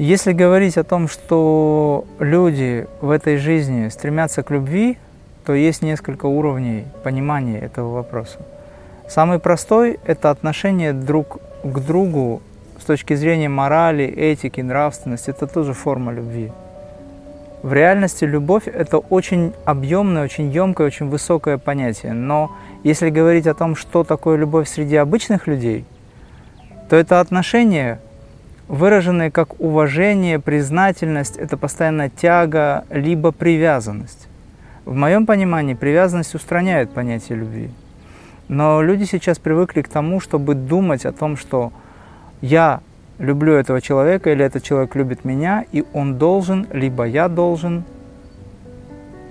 Если говорить о том, что люди в этой жизни стремятся к любви, то есть несколько уровней понимания этого вопроса. Самый простой – это отношение друг к другу с точки зрения морали, этики, нравственности. Это тоже форма любви. В реальности любовь – это очень объемное, очень емкое, очень высокое понятие. Но если говорить о том, что такое любовь среди обычных людей, то это отношения, выраженные как уважение, признательность, это постоянная тяга, либо привязанность. В моем понимании привязанность устраняет понятие любви. Но люди сейчас привыкли к тому, чтобы думать о том, что я люблю этого человека или этот человек любит меня, и он должен, либо я должен.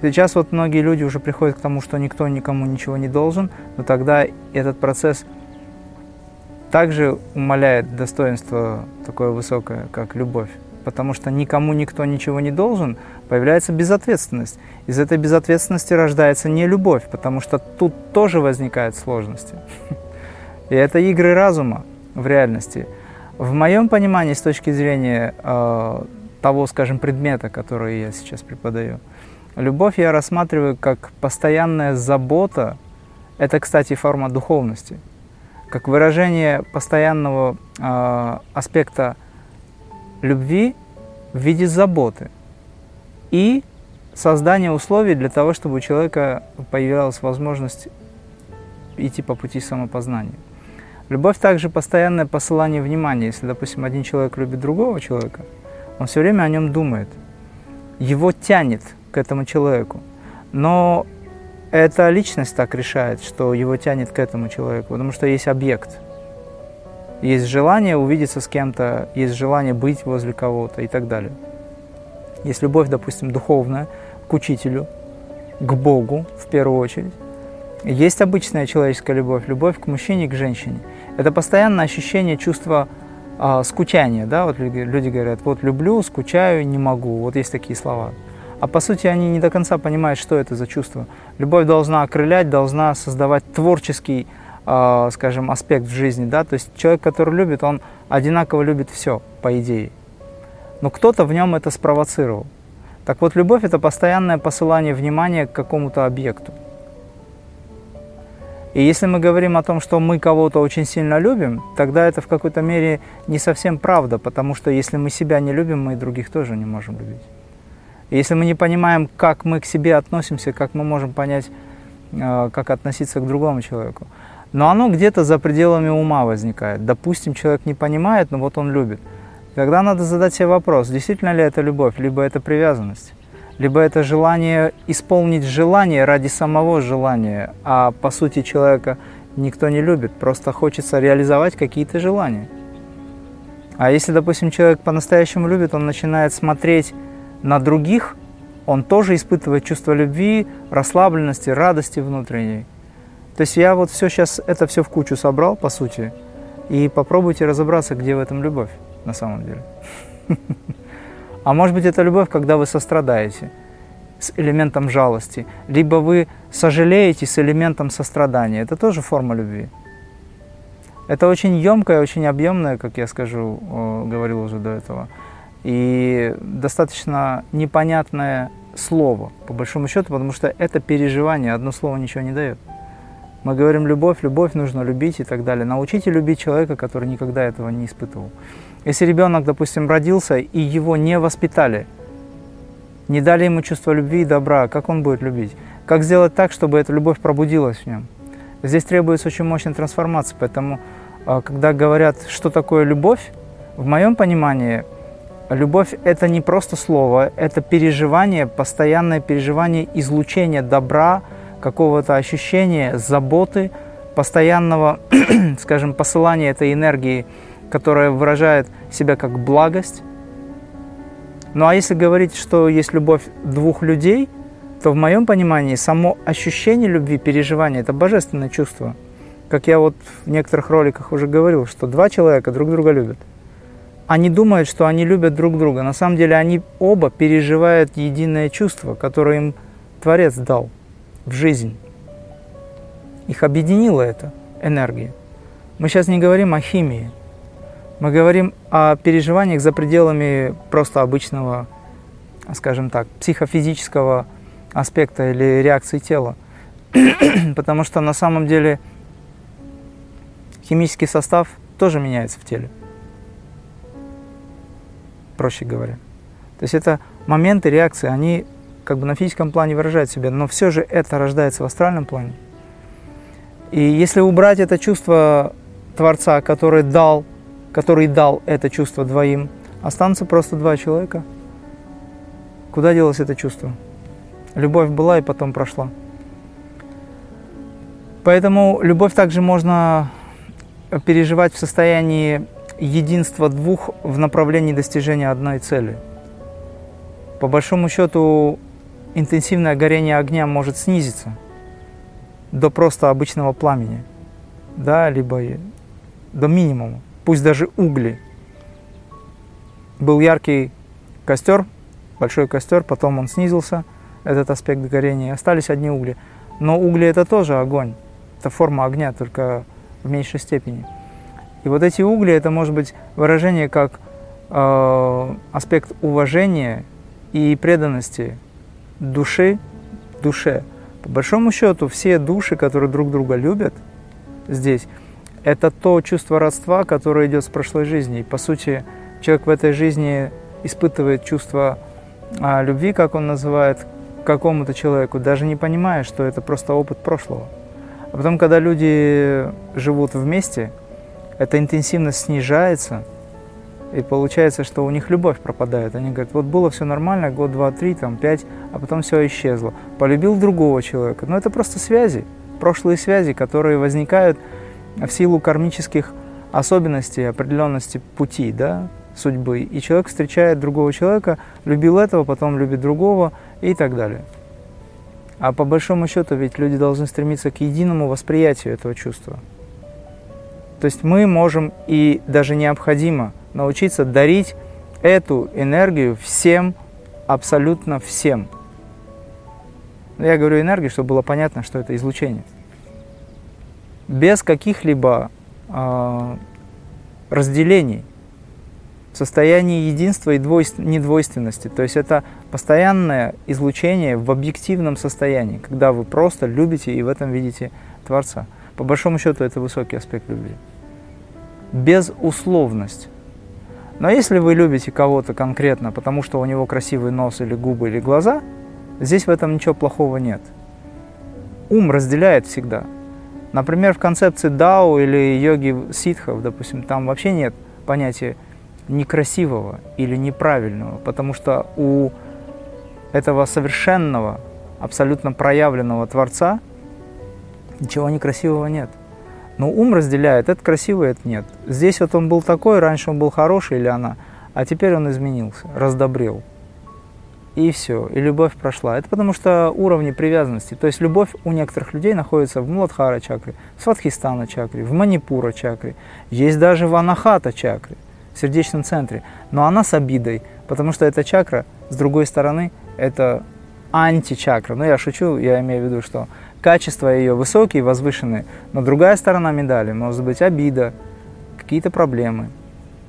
Сейчас вот многие люди уже приходят к тому, что никто никому ничего не должен, но тогда этот процесс также умаляет достоинство такое высокое, как любовь. Потому что никому никто ничего не должен, появляется безответственность. Из этой безответственности рождается не любовь, потому что тут тоже возникают сложности. И это игры разума в реальности – в моем понимании, с точки зрения э, того, скажем, предмета, который я сейчас преподаю, любовь я рассматриваю как постоянная забота. Это, кстати, форма духовности, как выражение постоянного э, аспекта любви в виде заботы и создание условий для того, чтобы у человека появилась возможность идти по пути самопознания. Любовь также постоянное посылание внимания. Если, допустим, один человек любит другого человека, он все время о нем думает. Его тянет к этому человеку. Но эта личность так решает, что его тянет к этому человеку, потому что есть объект. Есть желание увидеться с кем-то, есть желание быть возле кого-то и так далее. Есть любовь, допустим, духовная к учителю, к Богу в первую очередь. Есть обычная человеческая любовь, любовь к мужчине к женщине. Это постоянное ощущение чувства э, скучания, да, вот люди говорят, вот люблю, скучаю, не могу, вот есть такие слова. А по сути они не до конца понимают, что это за чувство. Любовь должна окрылять, должна создавать творческий, э, скажем, аспект в жизни, да, то есть человек, который любит, он одинаково любит все, по идее. Но кто-то в нем это спровоцировал. Так вот, любовь – это постоянное посылание внимания к какому-то объекту. И если мы говорим о том, что мы кого-то очень сильно любим, тогда это в какой-то мере не совсем правда, потому что если мы себя не любим, мы и других тоже не можем любить. Если мы не понимаем, как мы к себе относимся, как мы можем понять, э, как относиться к другому человеку. Но оно где-то за пределами ума возникает. Допустим, человек не понимает, но вот он любит. Тогда надо задать себе вопрос, действительно ли это любовь, либо это привязанность либо это желание исполнить желание ради самого желания, а по сути человека никто не любит, просто хочется реализовать какие-то желания. А если, допустим, человек по-настоящему любит, он начинает смотреть на других, он тоже испытывает чувство любви, расслабленности, радости внутренней. То есть я вот все сейчас это все в кучу собрал, по сути, и попробуйте разобраться, где в этом любовь на самом деле. А может быть, это любовь, когда вы сострадаете с элементом жалости, либо вы сожалеете с элементом сострадания. Это тоже форма любви. Это очень емкое, очень объемное, как я скажу, говорил уже до этого, и достаточно непонятное слово, по большому счету, потому что это переживание, одно слово ничего не дает. Мы говорим любовь, любовь нужно любить и так далее. Научите любить человека, который никогда этого не испытывал. Если ребенок, допустим, родился и его не воспитали, не дали ему чувство любви и добра, как он будет любить? Как сделать так, чтобы эта любовь пробудилась в нем? Здесь требуется очень мощная трансформация, поэтому, а, когда говорят, что такое любовь, в моем понимании, любовь – это не просто слово, это переживание, постоянное переживание излучения добра, какого-то ощущения, заботы, постоянного, скажем, посылания этой энергии которая выражает себя как благость. Ну а если говорить, что есть любовь двух людей, то в моем понимании само ощущение любви, переживание – это божественное чувство. Как я вот в некоторых роликах уже говорил, что два человека друг друга любят. Они думают, что они любят друг друга. На самом деле они оба переживают единое чувство, которое им Творец дал в жизнь. Их объединила эта энергия. Мы сейчас не говорим о химии, Мы говорим о переживаниях за пределами просто обычного, скажем так, психофизического аспекта или реакции тела. Потому что на самом деле химический состав тоже меняется в теле. Проще говоря. То есть это моменты реакции, они как бы на физическом плане выражают себя, но все же это рождается в астральном плане. И если убрать это чувство Творца, который дал, который дал это чувство двоим, останутся просто два человека. Куда делось это чувство? Любовь была и потом прошла. Поэтому любовь также можно переживать в состоянии единства двух в направлении достижения одной цели. По большому счету, интенсивное горение огня может снизиться до просто обычного пламени, да, либо до минимума, пусть даже угли. Был яркий костер, большой костер, потом он снизился, этот аспект горения, остались одни угли. Но угли это тоже огонь, это форма огня, только в меньшей степени. И вот эти угли, это может быть выражение как э, аспект уважения и преданности души душе. По большому счету, все души, которые друг друга любят здесь, это то чувство родства, которое идет с прошлой жизни. И, по сути, человек в этой жизни испытывает чувство а, любви, как он называет, к какому-то человеку, даже не понимая, что это просто опыт прошлого. А потом, когда люди живут вместе, эта интенсивность снижается, и получается, что у них любовь пропадает. Они говорят, вот было все нормально, год, два, три, там, пять, а потом все исчезло. Полюбил другого человека. Но это просто связи, прошлые связи, которые возникают в силу кармических особенностей, определенности пути, да, судьбы. И человек встречает другого человека, любил этого, потом любит другого и так далее. А по большому счету ведь люди должны стремиться к единому восприятию этого чувства. То есть мы можем и даже необходимо научиться дарить эту энергию всем, абсолютно всем. Я говорю энергию, чтобы было понятно, что это излучение. Без каких-либо э, разделений, в состоянии единства и двойств, недвойственности. То есть это постоянное излучение в объективном состоянии, когда вы просто любите и в этом видите Творца. По большому счету это высокий аспект любви безусловность. Но если вы любите кого-то конкретно, потому что у него красивый нос или губы или глаза, здесь в этом ничего плохого нет. Ум разделяет всегда. Например, в концепции дао или йоги ситхов, допустим, там вообще нет понятия некрасивого или неправильного, потому что у этого совершенного, абсолютно проявленного Творца ничего некрасивого нет. Но ум разделяет, это красиво, это нет. Здесь вот он был такой, раньше он был хороший или она, а теперь он изменился, раздобрел. И все, и любовь прошла. Это потому что уровни привязанности. То есть любовь у некоторых людей находится в Муладхара чакре, в Сватхистана чакре, в Манипура чакре. Есть даже в Анахата чакре, в сердечном центре. Но она с обидой, потому что эта чакра, с другой стороны, это античакра. Ну, я шучу, я имею в виду, что качества ее высокие, возвышенные, но другая сторона медали может быть обида, какие-то проблемы.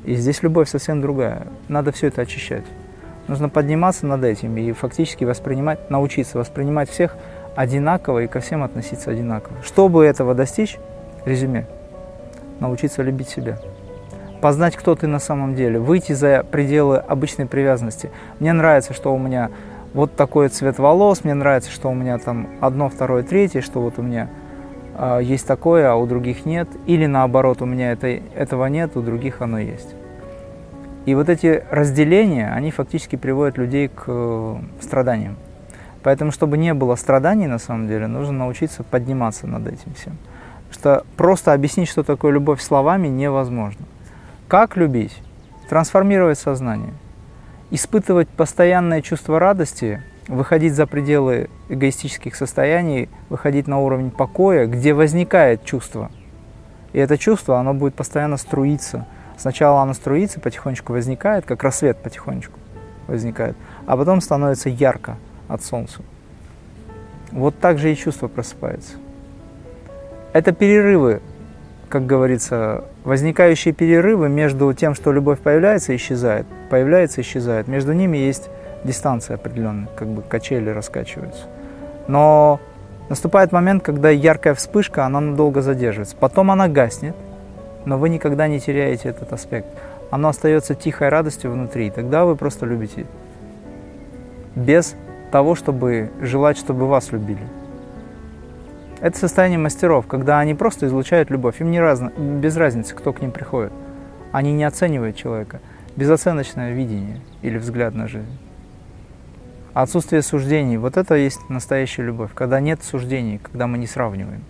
И здесь любовь совсем другая. Надо все это очищать. Нужно подниматься над этим и фактически воспринимать, научиться воспринимать всех одинаково и ко всем относиться одинаково. Чтобы этого достичь, резюме, научиться любить себя. Познать, кто ты на самом деле, выйти за пределы обычной привязанности. Мне нравится, что у меня вот такой цвет волос, мне нравится, что у меня там одно, второе, третье, что вот у меня э, есть такое, а у других нет, или наоборот, у меня это, этого нет, у других оно есть. И вот эти разделения, они фактически приводят людей к э, страданиям. Поэтому, чтобы не было страданий, на самом деле, нужно научиться подниматься над этим всем. Что просто объяснить, что такое любовь словами, невозможно. Как любить? Трансформировать сознание – испытывать постоянное чувство радости, выходить за пределы эгоистических состояний, выходить на уровень покоя, где возникает чувство. И это чувство, оно будет постоянно струиться. Сначала оно струится, потихонечку возникает, как рассвет потихонечку возникает, а потом становится ярко от солнца. Вот так же и чувство просыпается. Это перерывы как говорится, возникающие перерывы между тем, что любовь появляется и исчезает, появляется и исчезает, между ними есть дистанция определенная, как бы качели раскачиваются. Но наступает момент, когда яркая вспышка, она надолго задерживается. Потом она гаснет, но вы никогда не теряете этот аспект. Оно остается тихой радостью внутри, и тогда вы просто любите. Без того, чтобы желать, чтобы вас любили. Это состояние мастеров, когда они просто излучают любовь. Им не разно, без разницы, кто к ним приходит. Они не оценивают человека. Безоценочное видение или взгляд на жизнь. Отсутствие суждений – вот это есть настоящая любовь, когда нет суждений, когда мы не сравниваем.